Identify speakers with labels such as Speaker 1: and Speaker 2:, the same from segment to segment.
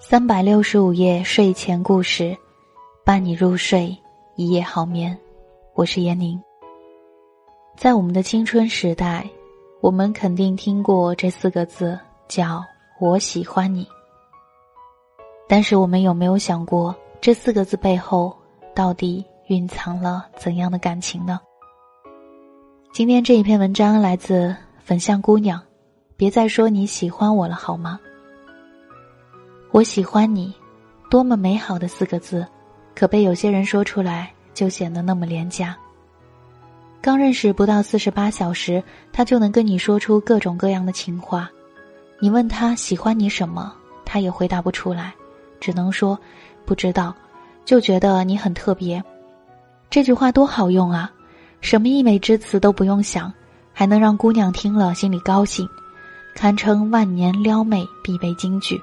Speaker 1: 三百六十五夜睡前故事，伴你入睡，一夜好眠。我是闫宁。在我们的青春时代，我们肯定听过这四个字，叫“我喜欢你”。但是，我们有没有想过，这四个字背后到底蕴藏了怎样的感情呢？今天这一篇文章来自粉象姑娘，别再说你喜欢我了，好吗？我喜欢你，多么美好的四个字，可被有些人说出来就显得那么廉价。刚认识不到四十八小时，他就能跟你说出各种各样的情话。你问他喜欢你什么，他也回答不出来，只能说不知道，就觉得你很特别。这句话多好用啊，什么溢美之词都不用想，还能让姑娘听了心里高兴，堪称万年撩妹必备金句。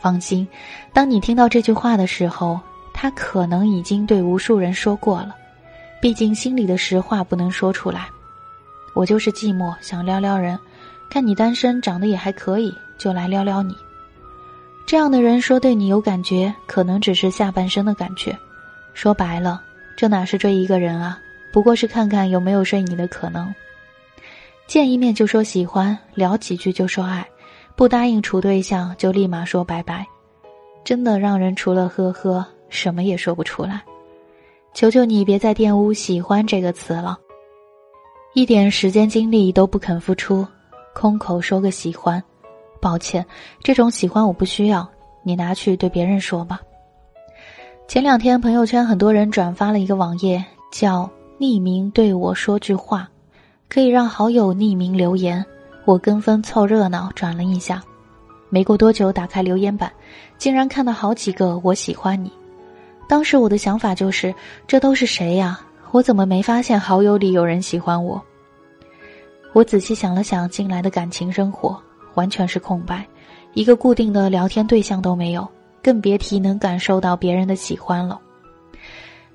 Speaker 1: 放心，当你听到这句话的时候，他可能已经对无数人说过了。毕竟心里的实话不能说出来，我就是寂寞，想撩撩人，看你单身，长得也还可以，就来撩撩你。这样的人说对你有感觉，可能只是下半身的感觉。说白了，这哪是追一个人啊？不过是看看有没有睡你的可能。见一面就说喜欢，聊几句就说爱，不答应处对象就立马说拜拜，真的让人除了呵呵，什么也说不出来。求求你别再玷污“喜欢”这个词了，一点时间精力都不肯付出，空口说个喜欢，抱歉，这种喜欢我不需要，你拿去对别人说吧。前两天朋友圈很多人转发了一个网页，叫“匿名对我说句话”，可以让好友匿名留言，我跟风凑热闹转了一下，没过多久打开留言板，竟然看到好几个“我喜欢你”。当时我的想法就是，这都是谁呀？我怎么没发现好友里有人喜欢我？我仔细想了想，近来的感情生活完全是空白，一个固定的聊天对象都没有，更别提能感受到别人的喜欢了。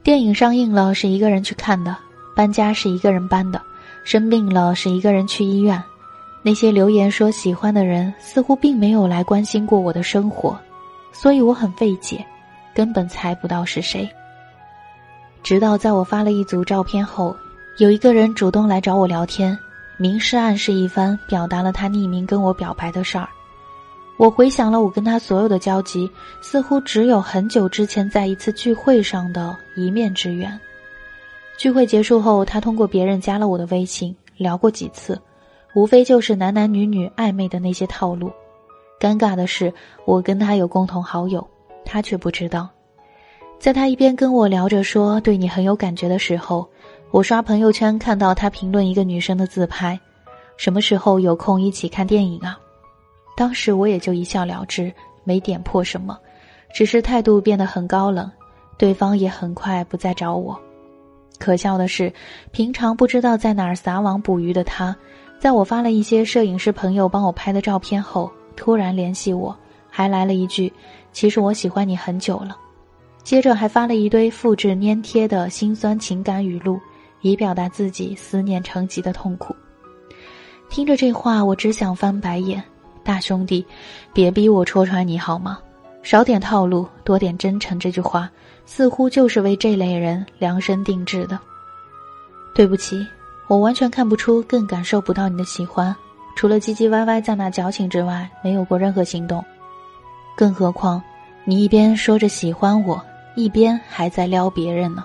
Speaker 1: 电影上映了，是一个人去看的；搬家是一个人搬的；生病了是一个人去医院。那些留言说喜欢的人，似乎并没有来关心过我的生活，所以我很费解。根本猜不到是谁。直到在我发了一组照片后，有一个人主动来找我聊天，明示暗示一番，表达了他匿名跟我表白的事儿。我回想了我跟他所有的交集，似乎只有很久之前在一次聚会上的一面之缘。聚会结束后，他通过别人加了我的微信，聊过几次，无非就是男男女女暧昧的那些套路。尴尬的是，我跟他有共同好友。他却不知道，在他一边跟我聊着说对你很有感觉的时候，我刷朋友圈看到他评论一个女生的自拍，什么时候有空一起看电影啊？当时我也就一笑了之，没点破什么，只是态度变得很高冷，对方也很快不再找我。可笑的是，平常不知道在哪儿撒网捕鱼的他，在我发了一些摄影师朋友帮我拍的照片后，突然联系我，还来了一句。其实我喜欢你很久了，接着还发了一堆复制粘贴的心酸情感语录，以表达自己思念成疾的痛苦。听着这话，我只想翻白眼。大兄弟，别逼我戳穿你好吗？少点套路，多点真诚。这句话似乎就是为这类人量身定制的。对不起，我完全看不出，更感受不到你的喜欢，除了唧唧歪歪在那矫情之外，没有过任何行动。更何况，你一边说着喜欢我，一边还在撩别人呢。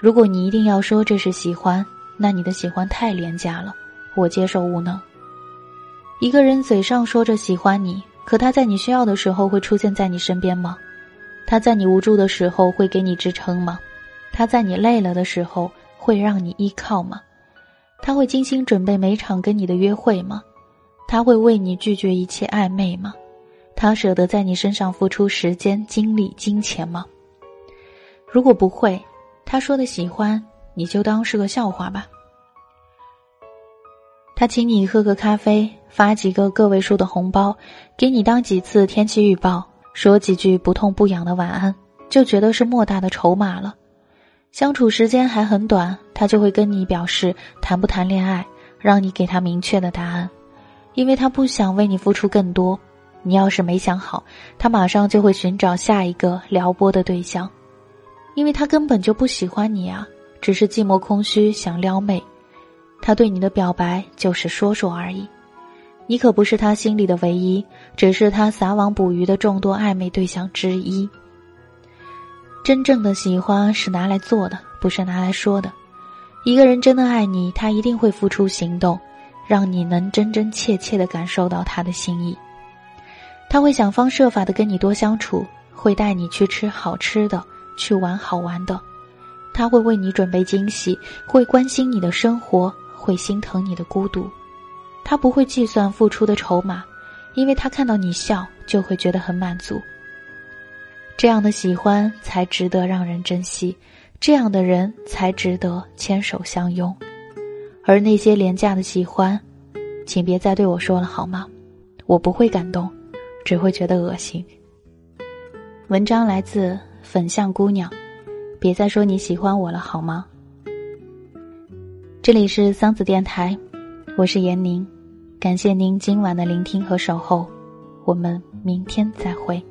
Speaker 1: 如果你一定要说这是喜欢，那你的喜欢太廉价了，我接受无能。一个人嘴上说着喜欢你，可他在你需要的时候会出现在你身边吗？他在你无助的时候会给你支撑吗？他在你累了的时候会让你依靠吗？他会精心准备每场跟你的约会吗？他会为你拒绝一切暧昧吗？他舍得在你身上付出时间、精力、金钱吗？如果不会，他说的喜欢你就当是个笑话吧。他请你喝个咖啡，发几个个位数的红包，给你当几次天气预报，说几句不痛不痒的晚安，就觉得是莫大的筹码了。相处时间还很短，他就会跟你表示谈不谈恋爱，让你给他明确的答案，因为他不想为你付出更多。你要是没想好，他马上就会寻找下一个撩拨的对象，因为他根本就不喜欢你啊，只是寂寞空虚想撩妹。他对你的表白就是说说而已，你可不是他心里的唯一，只是他撒网捕鱼的众多暧昧对象之一。真正的喜欢是拿来做的，不是拿来说的。一个人真的爱你，他一定会付出行动，让你能真真切切的感受到他的心意。他会想方设法的跟你多相处，会带你去吃好吃的，去玩好玩的，他会为你准备惊喜，会关心你的生活。会心疼你的孤独，他不会计算付出的筹码，因为他看到你笑就会觉得很满足。这样的喜欢才值得让人珍惜，这样的人才值得牵手相拥。而那些廉价的喜欢，请别再对我说了好吗？我不会感动，只会觉得恶心。文章来自粉象姑娘，别再说你喜欢我了好吗？这里是桑子电台，我是闫宁，感谢您今晚的聆听和守候，我们明天再会。